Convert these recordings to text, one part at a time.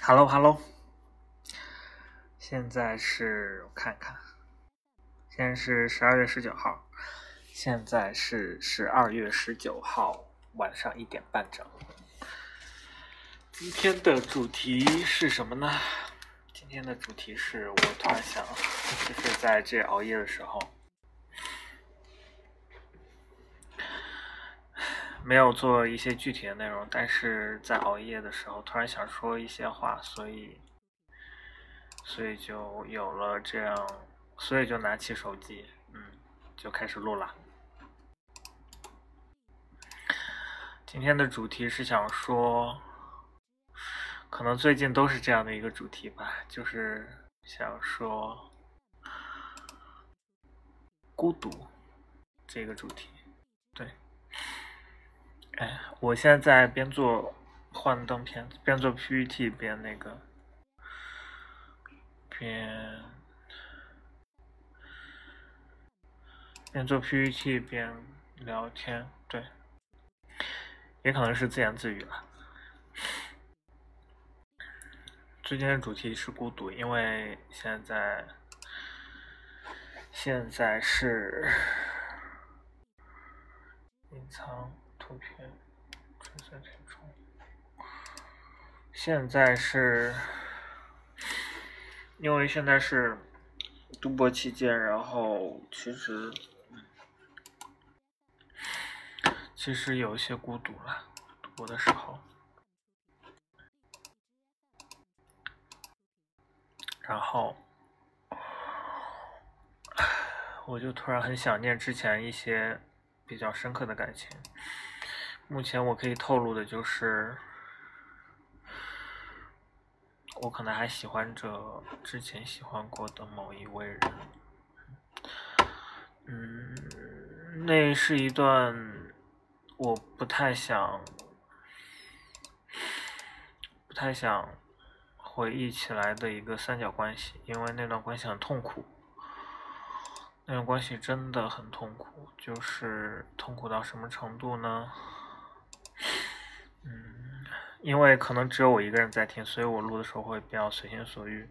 Hello Hello，现在是我看看，现在是十二月十九号，现在是十二月十九号晚上一点半整。今天的主题是什么呢？今天的主题是我突然想，就是在这熬夜的时候，没有做一些具体的内容，但是在熬夜的时候突然想说一些话，所以，所以就有了这样，所以就拿起手机，嗯，就开始录了。今天的主题是想说。可能最近都是这样的一个主题吧，就是想说孤独这个主题。对，哎，我现在在边做幻灯片，边做 PPT，边那个边边做 PPT 边聊天，对，也可能是自言自语了。最近的主题是孤独，因为现在现在是 隐藏图片，纯色填充。现在是因为现在是读博期间，然后其实其实有一些孤独了，读博的时候。然后，我就突然很想念之前一些比较深刻的感情。目前我可以透露的就是，我可能还喜欢着之前喜欢过的某一位人。嗯，那是一段我不太想，不太想。回忆起来的一个三角关系，因为那段关系很痛苦，那段关系真的很痛苦，就是痛苦到什么程度呢？嗯，因为可能只有我一个人在听，所以我录的时候会比较随心所欲。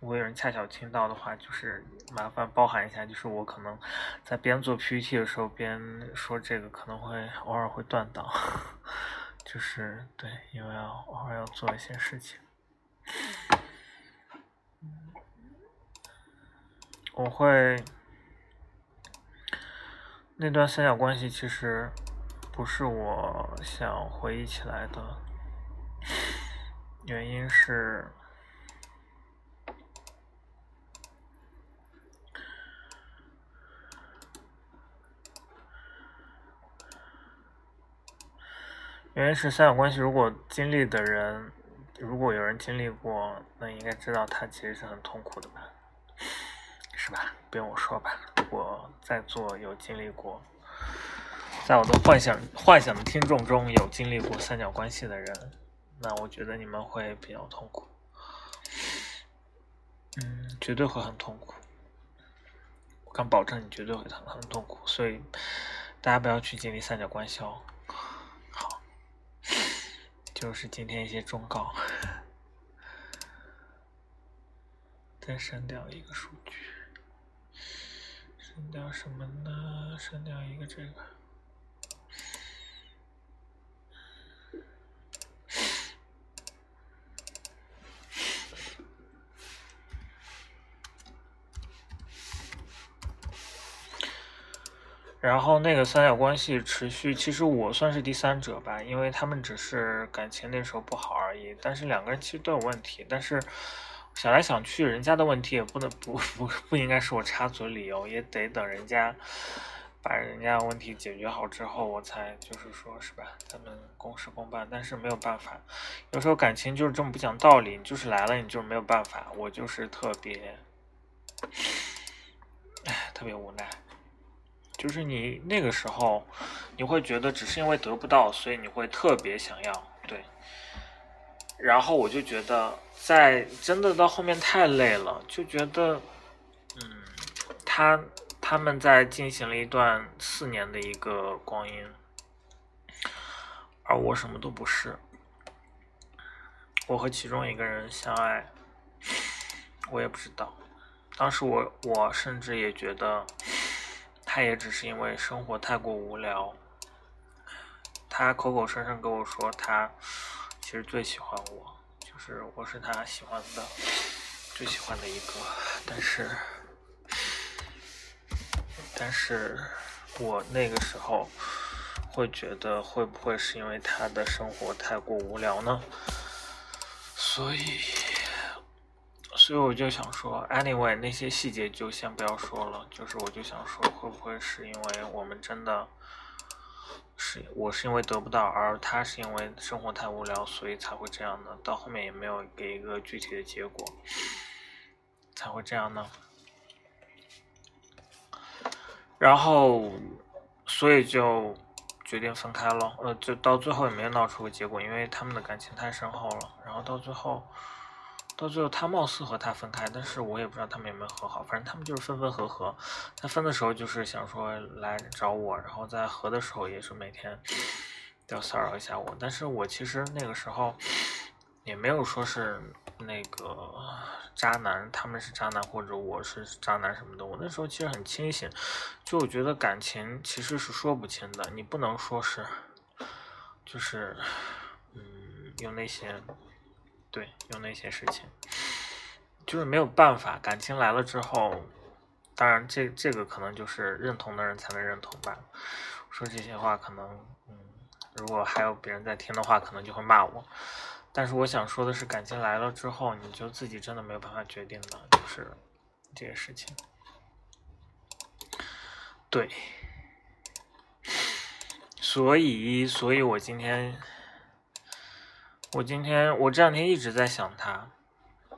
如果有人恰巧听到的话，就是麻烦包涵一下，就是我可能在边做 PPT 的时候边说这个，可能会偶尔会断档，就是对，因为要偶尔要做一些事情。我会那段三角关系其实不是我想回忆起来的，原因是原因是三角关系如果经历的人。如果有人经历过，那应该知道他其实是很痛苦的吧，是吧？不用我说吧。如果在座有经历过，在我的幻想幻想的听众中有经历过三角关系的人，那我觉得你们会比较痛苦，嗯，绝对会很痛苦。我敢保证你绝对会很很痛苦，所以大家不要去经历三角关系哦。好就是今天一些忠告，再删掉一个数据，删掉什么呢？删掉一个这个。然后那个三角关系持续，其实我算是第三者吧，因为他们只是感情那时候不好而已。但是两个人其实都有问题，但是想来想去，人家的问题也不能不不不应该是我插嘴理由，也得等人家把人家问题解决好之后，我才就是说是吧，咱们公事公办。但是没有办法，有时候感情就是这么不讲道理，你就是来了，你就是没有办法。我就是特别，唉，特别无奈。就是你那个时候，你会觉得只是因为得不到，所以你会特别想要，对。然后我就觉得，在真的到后面太累了，就觉得，嗯，他他们在进行了一段四年的一个光阴，而我什么都不是，我和其中一个人相爱，我也不知道。当时我我甚至也觉得，他也只是因为生活太过无聊。他口口声声跟我说他其实最喜欢我，就是我是他喜欢的最喜欢的一个，但是。但是我那个时候会觉得，会不会是因为他的生活太过无聊呢？所以，所以我就想说，anyway，那些细节就先不要说了。就是我就想说，会不会是因为我们真的是我是因为得不到，而他是因为生活太无聊，所以才会这样呢？到后面也没有给一个具体的结果，才会这样呢？然后，所以就决定分开了。呃，就到最后也没有闹出个结果，因为他们的感情太深厚了。然后到最后，到最后他貌似和他分开，但是我也不知道他们有没有和好。反正他们就是分分合合。他分的时候就是想说来找我，然后在合的时候也是每天要骚扰一下我。但是我其实那个时候也没有说是那个。渣男，他们是渣男，或者我是渣男什么的。我那时候其实很清醒，就我觉得感情其实是说不清的，你不能说是，就是，嗯，用那些，对，有那些事情，就是没有办法。感情来了之后，当然这这个可能就是认同的人才能认同吧。说这些话可能，嗯，如果还有别人在听的话，可能就会骂我。但是我想说的是，感情来了之后，你就自己真的没有办法决定的，就是这些事情。对，所以，所以我今天，我今天，我这两天一直在想他，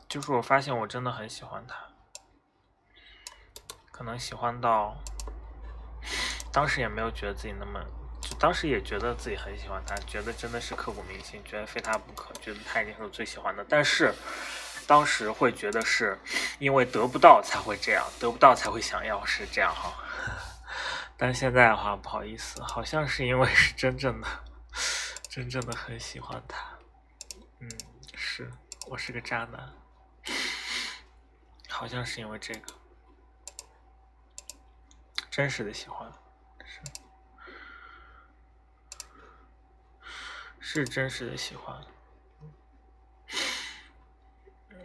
就是我发现我真的很喜欢他，可能喜欢到，当时也没有觉得自己那么。当时也觉得自己很喜欢他，觉得真的是刻骨铭心，觉得非他不可，觉得他一定是我最喜欢的。但是当时会觉得是因为得不到才会这样，得不到才会想要，是这样哈。但现在的话，不好意思，好像是因为是真正的、真正的很喜欢他。嗯，是我是个渣男，好像是因为这个真实的喜欢。是是真实的喜欢，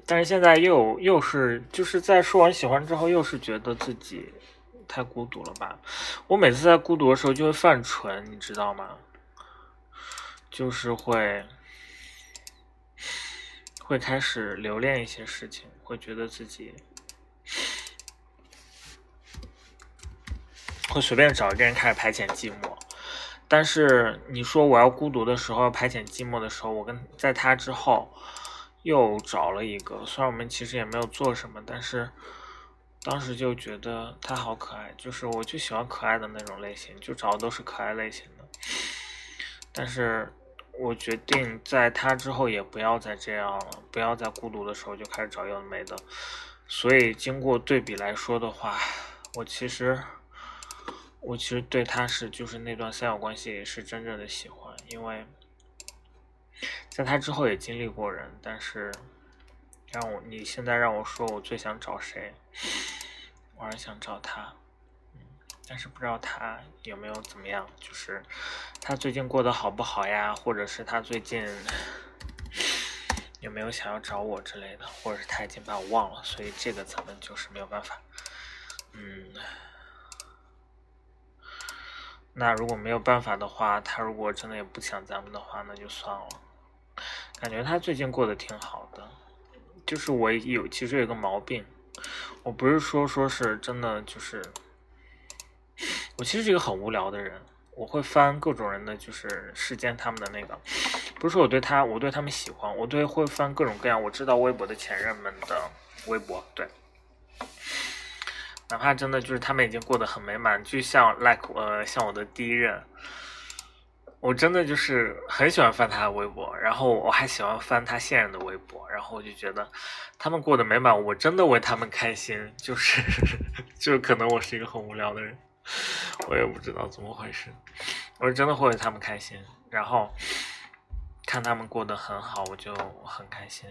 但是现在又又是就是在说完喜欢之后，又是觉得自己太孤独了吧？我每次在孤独的时候就会犯蠢，你知道吗？就是会会开始留恋一些事情，会觉得自己会随便找一个人开始排遣寂寞。但是你说我要孤独的时候，要排遣寂寞的时候，我跟在他之后又找了一个，虽然我们其实也没有做什么，但是当时就觉得他好可爱，就是我就喜欢可爱的那种类型，就找的都是可爱类型的。但是我决定在他之后也不要再这样了，不要再孤独的时候就开始找有的没的。所以经过对比来说的话，我其实。我其实对他是，就是那段三角关系是真正的喜欢，因为在他之后也经历过人，但是让我你现在让我说我最想找谁，我还是想找他，但是不知道他有没有怎么样，就是他最近过得好不好呀，或者是他最近有没有想要找我之类的，或者是他已经把我忘了，所以这个咱们就是没有办法，嗯。那如果没有办法的话，他如果真的也不想咱们的话，那就算了。感觉他最近过得挺好的，就是我有其实有个毛病，我不是说说是真的，就是我其实是一个很无聊的人，我会翻各种人的就是世间他们的那个，不是说我对他我对他们喜欢，我对会翻各种各样我知道微博的前任们的微博，对。哪怕真的就是他们已经过得很美满，就像 like 呃像我的第一任，我真的就是很喜欢翻他的微博，然后我还喜欢翻他现任的微博，然后我就觉得他们过得美满，我真的为他们开心，就是 就是可能我是一个很无聊的人，我也不知道怎么回事，我是真的会为他们开心，然后看他们过得很好，我就很开心。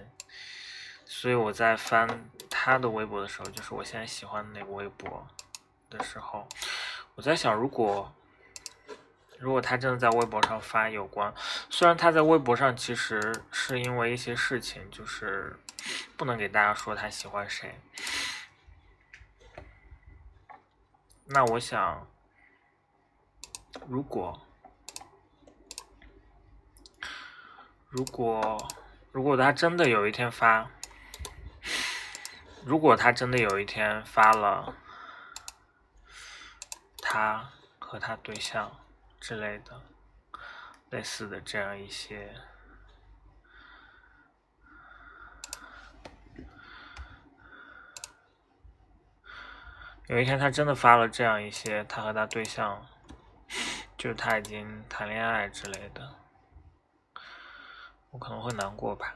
所以我在翻他的微博的时候，就是我现在喜欢的那个微博的时候，我在想，如果如果他真的在微博上发有关，虽然他在微博上其实是因为一些事情，就是不能给大家说他喜欢谁，那我想，如果。如果如果他真的有一天发，如果他真的有一天发了他和他对象之类的类似的这样一些，有一天他真的发了这样一些他和他对象，就是他已经谈恋爱之类的。我可能会难过吧，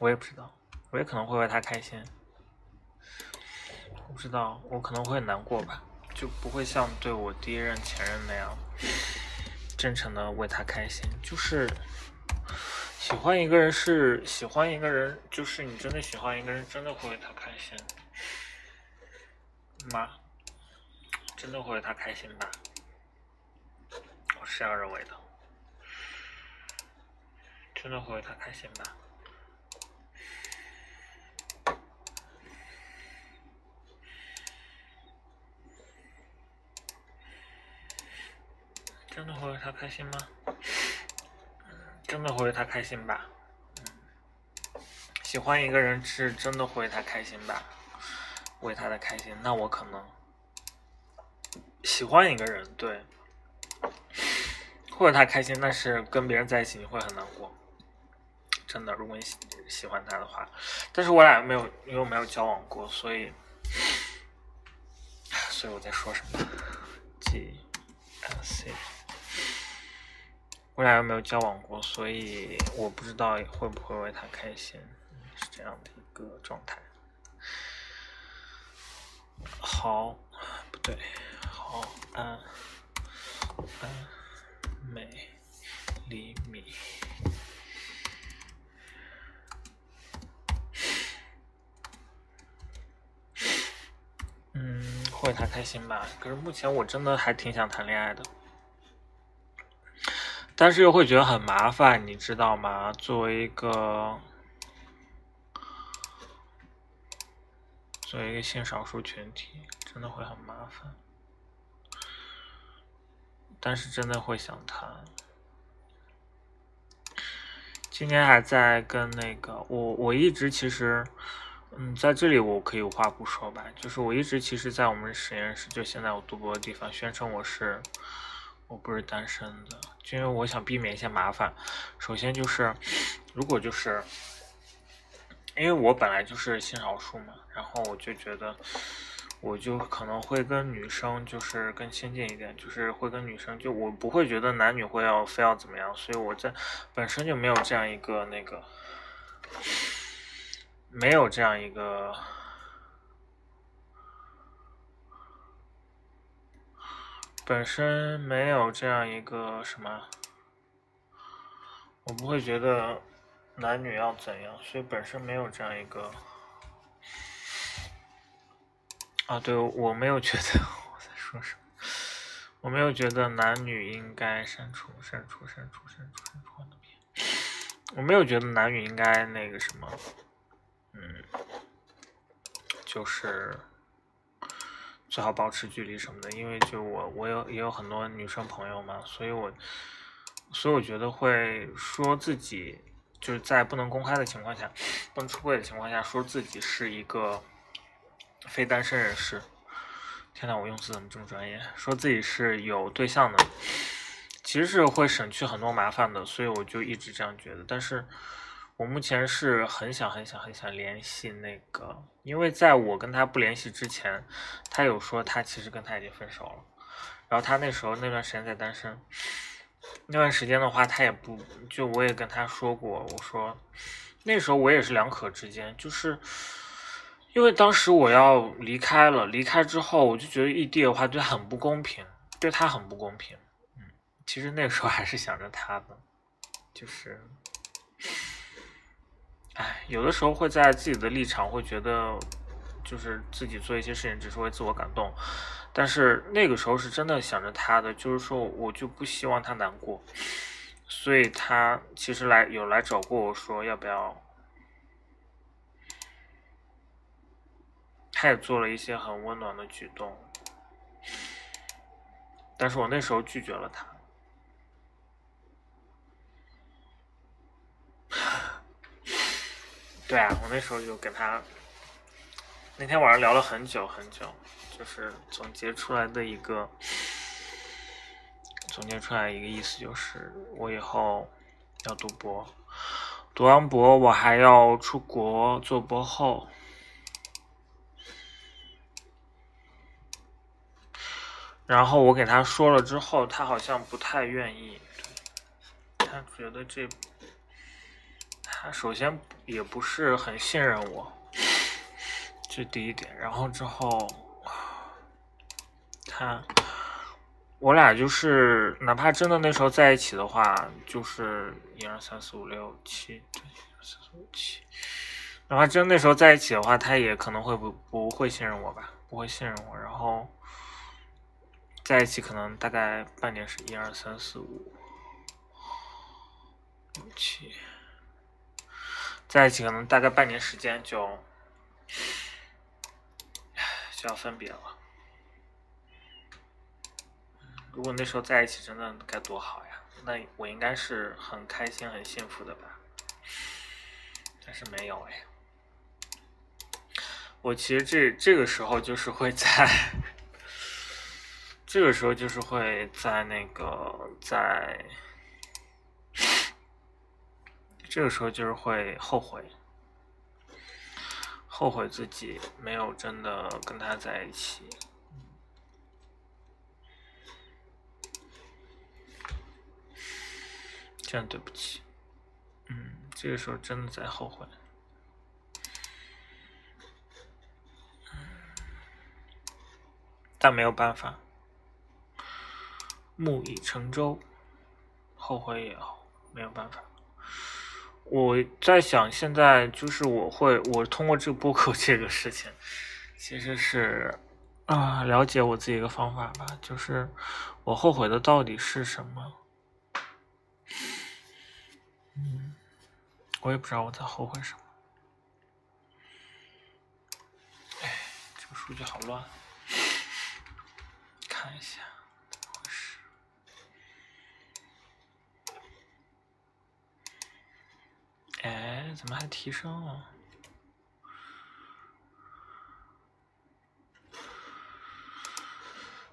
我也不知道，我也可能会为他开心。我不知道，我可能会难过吧，就不会像对我第一任前任那样真诚的为他开心。就是喜欢一个人是喜欢一个人，就是你真的喜欢一个人，真的会为他开心吗？真的会为他开心吧？我是这样认为的。真的会为他开心吧？真的会为他开心吗？真的会为他开心吧？喜欢一个人是真的会为他开心吧？为他的开心，那我可能喜欢一个人，对，或者他开心，但是跟别人在一起你会很难过。真的，如果你喜喜欢他的话，但是我俩又没有，因为没有交往过，所以，所以我在说什么？G L C，我俩又没有交往过，所以我不知道会不会为他开心，是这样的一个状态。好，不对，好安安美厘米。嗯，会他开心吧，可是目前我真的还挺想谈恋爱的，但是又会觉得很麻烦，你知道吗？作为一个作为一个性少数群体，真的会很麻烦，但是真的会想谈。今天还在跟那个我，我一直其实。嗯，在这里我可以无话不说吧。就是我一直其实，在我们实验室，就现在我读博的地方，宣称我是我不是单身的，就因为我想避免一些麻烦。首先就是，如果就是，因为我本来就是性少数嘛，然后我就觉得，我就可能会跟女生就是更亲近一点，就是会跟女生，就我不会觉得男女会要非要怎么样，所以我在本身就没有这样一个那个。没有这样一个，本身没有这样一个什么，我不会觉得男女要怎样，所以本身没有这样一个。啊，对，我没有觉得 我在说什么，我没有觉得男女应该删除、删除、删除、删除、删除的片，我没有觉得男女应该那个什么。嗯，就是最好保持距离什么的，因为就我我有也有很多女生朋友嘛，所以我所以我觉得会说自己就是在不能公开的情况下，不能出柜的情况下，说自己是一个非单身人士。天呐，我用词怎么这么专业？说自己是有对象的，其实是会省去很多麻烦的，所以我就一直这样觉得，但是。我目前是很想很想很想联系那个，因为在我跟他不联系之前，他有说他其实跟他已经分手了，然后他那时候那段时间在单身，那段时间的话，他也不就我也跟他说过，我说那时候我也是两可之间，就是因为当时我要离开了，离开之后我就觉得异地的话对他很不公平，对他很不公平，嗯，其实那时候还是想着他的。就是，哎，有的时候会在自己的立场会觉得，就是自己做一些事情只是为自我感动，但是那个时候是真的想着他的，就是说我就不希望他难过，所以他其实来有来找过我说要不要，他也做了一些很温暖的举动，但是我那时候拒绝了他。对啊，我那时候就跟他那天晚上聊了很久很久，就是总结出来的一个总结出来一个意思就是，我以后要读博，读完博我还要出国做博后，然后我给他说了之后，他好像不太愿意，他觉得这。他首先也不是很信任我，这第一点。然后之后，他，我俩就是，哪怕真的那时候在一起的话，就是一二三四五六七，对，一二三四五七。哪怕真那时候在一起的话，他也可能会不不会信任我吧，不会信任我。然后在一起可能大概半年是一二三四五六七。在一起可能大概半年时间就就要分别了。如果那时候在一起，真的该多好呀！那我应该是很开心、很幸福的吧？但是没有哎。我其实这这个时候就是会在，这个时候就是会在那个在。这个时候就是会后悔，后悔自己没有真的跟他在一起，这样对不起。嗯，这个时候真的在后悔，但没有办法，木已成舟，后悔也没有办法。我在想，现在就是我会，我通过这个播客这个事情，其实是啊，了解我自己一个方法吧，就是我后悔的到底是什么？嗯，我也不知道我在后悔什么。哎，这个数据好乱，看一下。哎，怎么还提升了？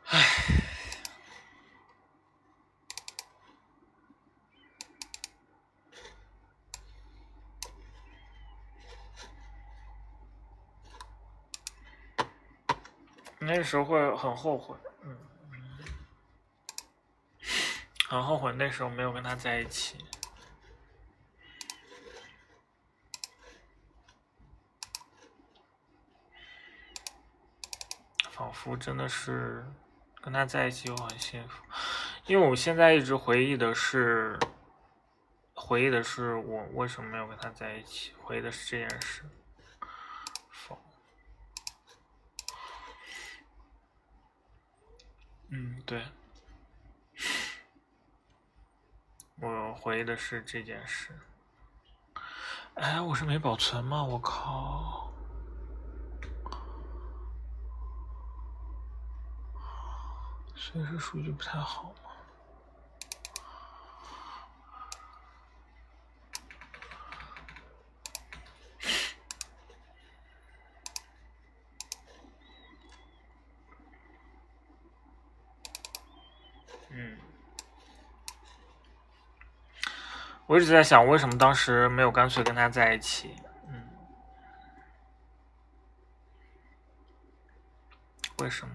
哎，那时候会很后悔，嗯，很后悔那时候没有跟他在一起。仿佛真的是跟他在一起，我很幸福。因为我现在一直回忆的是，回忆的是我为什么没有跟他在一起，回忆的是这件事。嗯，对，我回忆的是这件事。哎，我是没保存吗？我靠！所以说数据不太好嘛。我一直在想，为什么当时没有干脆跟他在一起？嗯，为什么？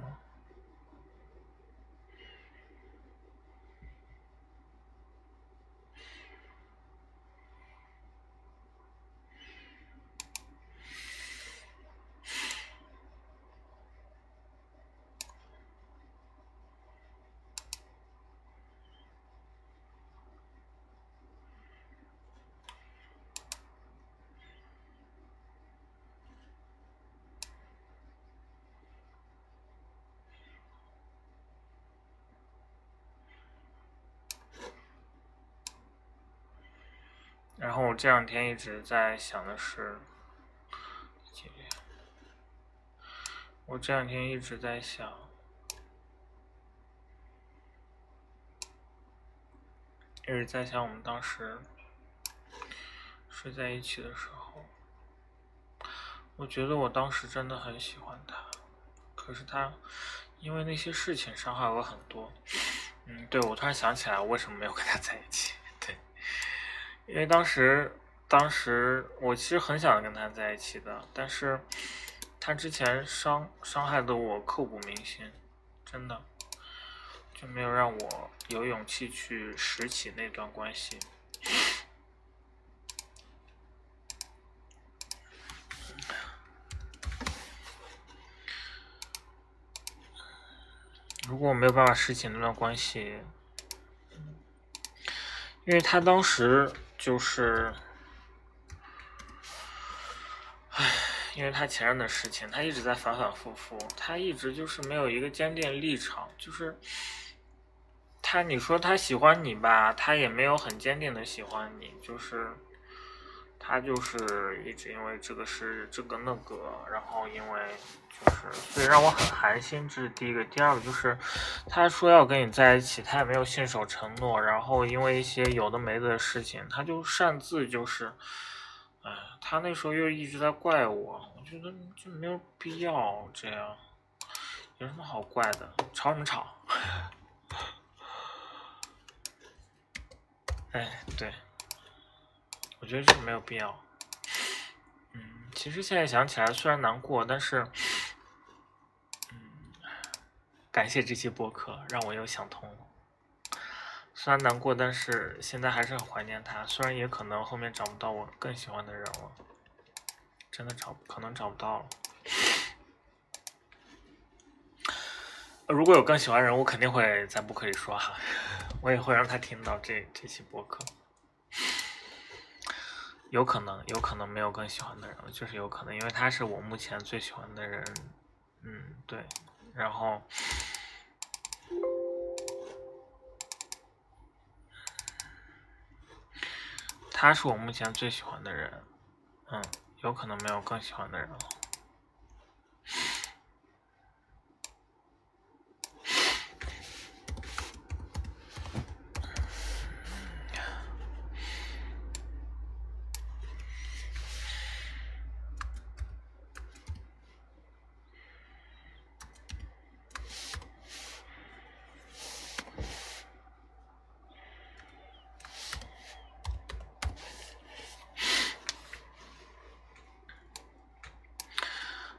这两天一直在想的是，我这两天一直在想，一直在想我们当时睡在一起的时候，我觉得我当时真的很喜欢他，可是他因为那些事情伤害我很多。嗯，对，我突然想起来，我为什么没有跟他在一起？对，因为当时，当时我其实很想跟他在一起的，但是。他之前伤伤害的我刻骨铭心，真的就没有让我有勇气去拾起那段关系。如果我没有办法拾起那段关系，因为他当时就是。唉因为他前任的事情，他一直在反反复复，他一直就是没有一个坚定立场，就是他你说他喜欢你吧，他也没有很坚定的喜欢你，就是他就是一直因为这个是这个那个，然后因为就是所以让我很寒心，这是第一个，第二个就是他说要跟你在一起，他也没有信守承诺，然后因为一些有的没的事情，他就擅自就是。哎，他那时候又一直在怪我，我觉得就没有必要这样，有什么好怪的？吵什么吵？哎，对，我觉得这没有必要。嗯，其实现在想起来虽然难过，但是，嗯，感谢这期播客，让我又想通了。虽然难过，但是现在还是很怀念他。虽然也可能后面找不到我更喜欢的人了，真的找可能找不到了。如果有更喜欢人，我肯定会在播客里说哈，我也会让他听到这这期播客。有可能，有可能没有更喜欢的人了，就是有可能，因为他是我目前最喜欢的人。嗯，对，然后。他是我目前最喜欢的人，嗯，有可能没有更喜欢的人了。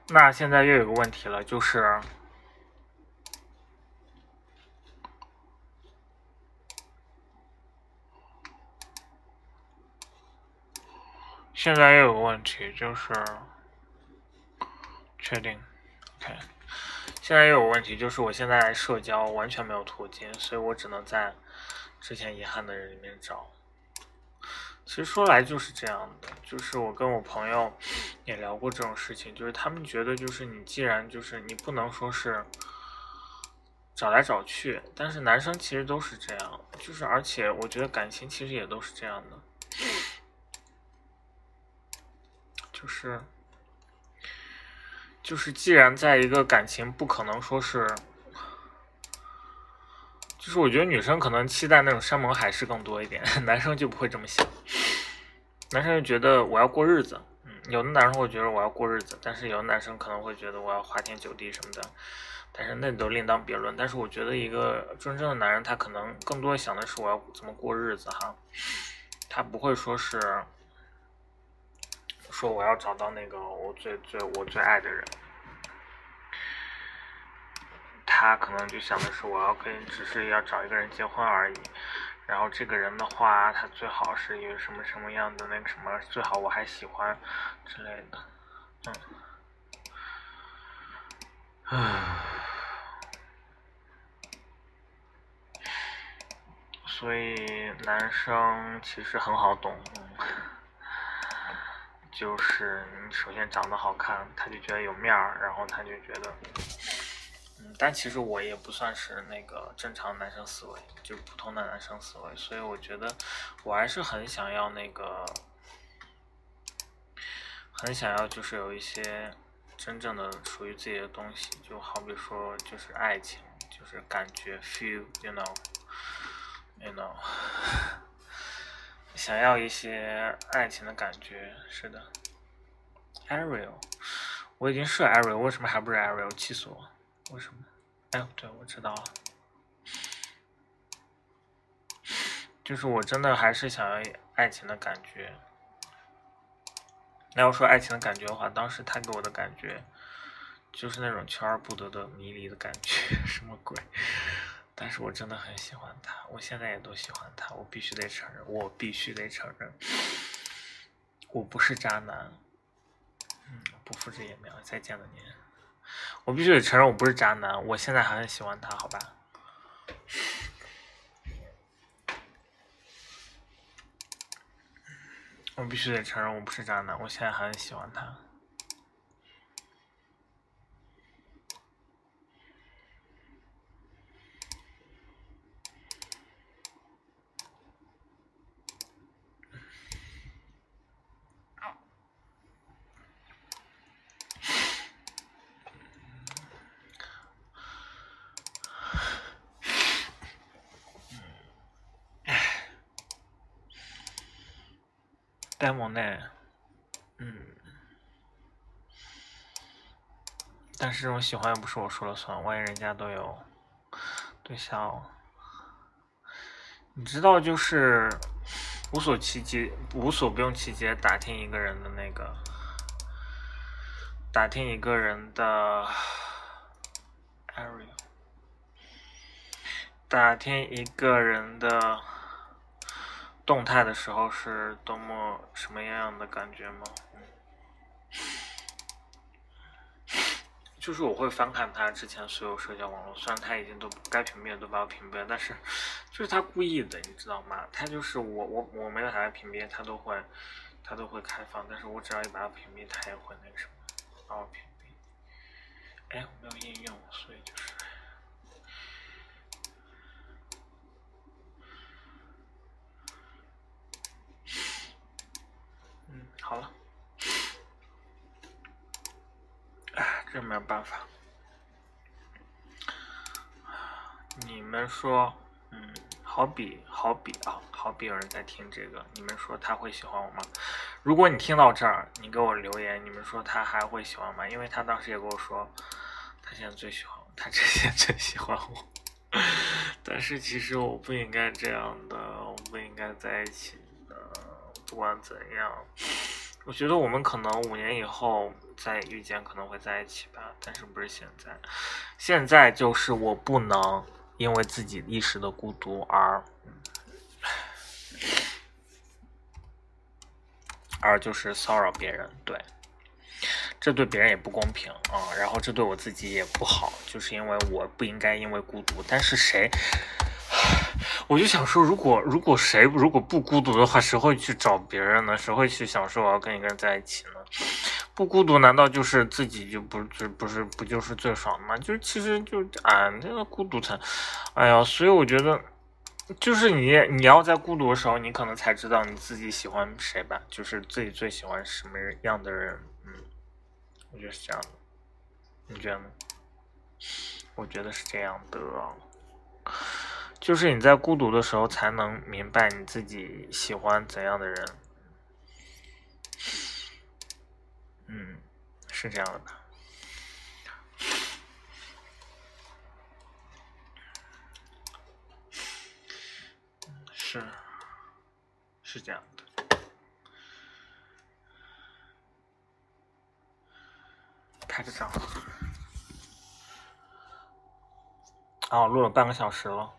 那现在又有个问题了，就是现在又有个问题，就是确定，OK。现在又有问题，就是我现在社交完全没有途径，所以我只能在之前遗憾的人里面找。其实说来就是这样的，就是我跟我朋友也聊过这种事情，就是他们觉得就是你既然就是你不能说是找来找去，但是男生其实都是这样，就是而且我觉得感情其实也都是这样的，就是就是既然在一个感情不可能说是。就是我觉得女生可能期待那种山盟海誓更多一点，男生就不会这么想。男生就觉得我要过日子，嗯，有的男生会觉得我要过日子，但是有的男生可能会觉得我要花天酒地什么的，但是那都另当别论。但是我觉得一个真正的男人，他可能更多想的是我要怎么过日子哈，他不会说是说我要找到那个我最最我最爱的人。他可能就想的是，我要跟只是要找一个人结婚而已。然后这个人的话，他最好是一个什么什么样的那个什么，最好我还喜欢之类的。嗯，唉，所以男生其实很好懂，就是你首先长得好看，他就觉得有面儿，然后他就觉得。嗯，但其实我也不算是那个正常男生思维，就是普通的男生思维，所以我觉得我还是很想要那个，很想要就是有一些真正的属于自己的东西，就好比说就是爱情，就是感觉 feel，you know，you know，想要一些爱情的感觉，是的，Ariel，我已经是 Ariel，为什么还不是 Ariel？气死我！为什么？哎，对，我知道了，就是我真的还是想要爱情的感觉。那要说爱情的感觉的话，当时他给我的感觉就是那种求而不得的迷离的感觉，什么鬼？但是我真的很喜欢他，我现在也都喜欢他，我必须得承认，我必须得承认，我不是渣男。嗯，不复制也没有，再见了您。我必须得承认，我不是渣男。我现在还很喜欢他，好吧？我必须得承认，我不是渣男。我现在还很喜欢他。呆萌呢，嗯，但是这种喜欢又不是我说了算，万一人家都有对象，你知道就是无所其极，无所不用其极打听一个人的那个，打听一个人的 area，打听一个人的。动态的时候是多么什么样的感觉吗？就是我会翻看他之前所有社交网络，虽然他已经都该屏蔽的都把我屏蔽了，但是就是他故意的，你知道吗？他就是我我我没有把他屏蔽，他都会他都会开放，但是我只要一把他屏蔽，他也会那个什么把我屏蔽。哎，我没有应用，所以就是。好了，哎，这没有办法。你们说，嗯，好比好比啊，好比有人在听这个，你们说他会喜欢我吗？如果你听到这儿，你给我留言，你们说他还会喜欢吗？因为他当时也跟我说，他现在最喜欢我，他之前最喜欢我。但是其实我不应该这样的，我不应该在一起，不管怎样。我觉得我们可能五年以后再遇见，可能会在一起吧，但是不是现在。现在就是我不能因为自己一时的孤独而，而就是骚扰别人，对，这对别人也不公平啊，然后这对我自己也不好，就是因为我不应该因为孤独，但是谁？我就想说，如果如果谁如果不孤独的话，谁会去找别人呢？谁会去想说我要跟一个人在一起呢？不孤独难道就是自己就不就不是不就是最爽的吗？就是其实就啊，那个孤独才，哎呀，所以我觉得，就是你你要在孤独的时候，你可能才知道你自己喜欢谁吧，就是自己最喜欢什么样的人。嗯，我觉得是这样的，你觉得呢？我觉得是这样的。就是你在孤独的时候，才能明白你自己喜欢怎样的人。嗯，是这样的吧。是，是这样的。拍个照。啊哦，录了半个小时了。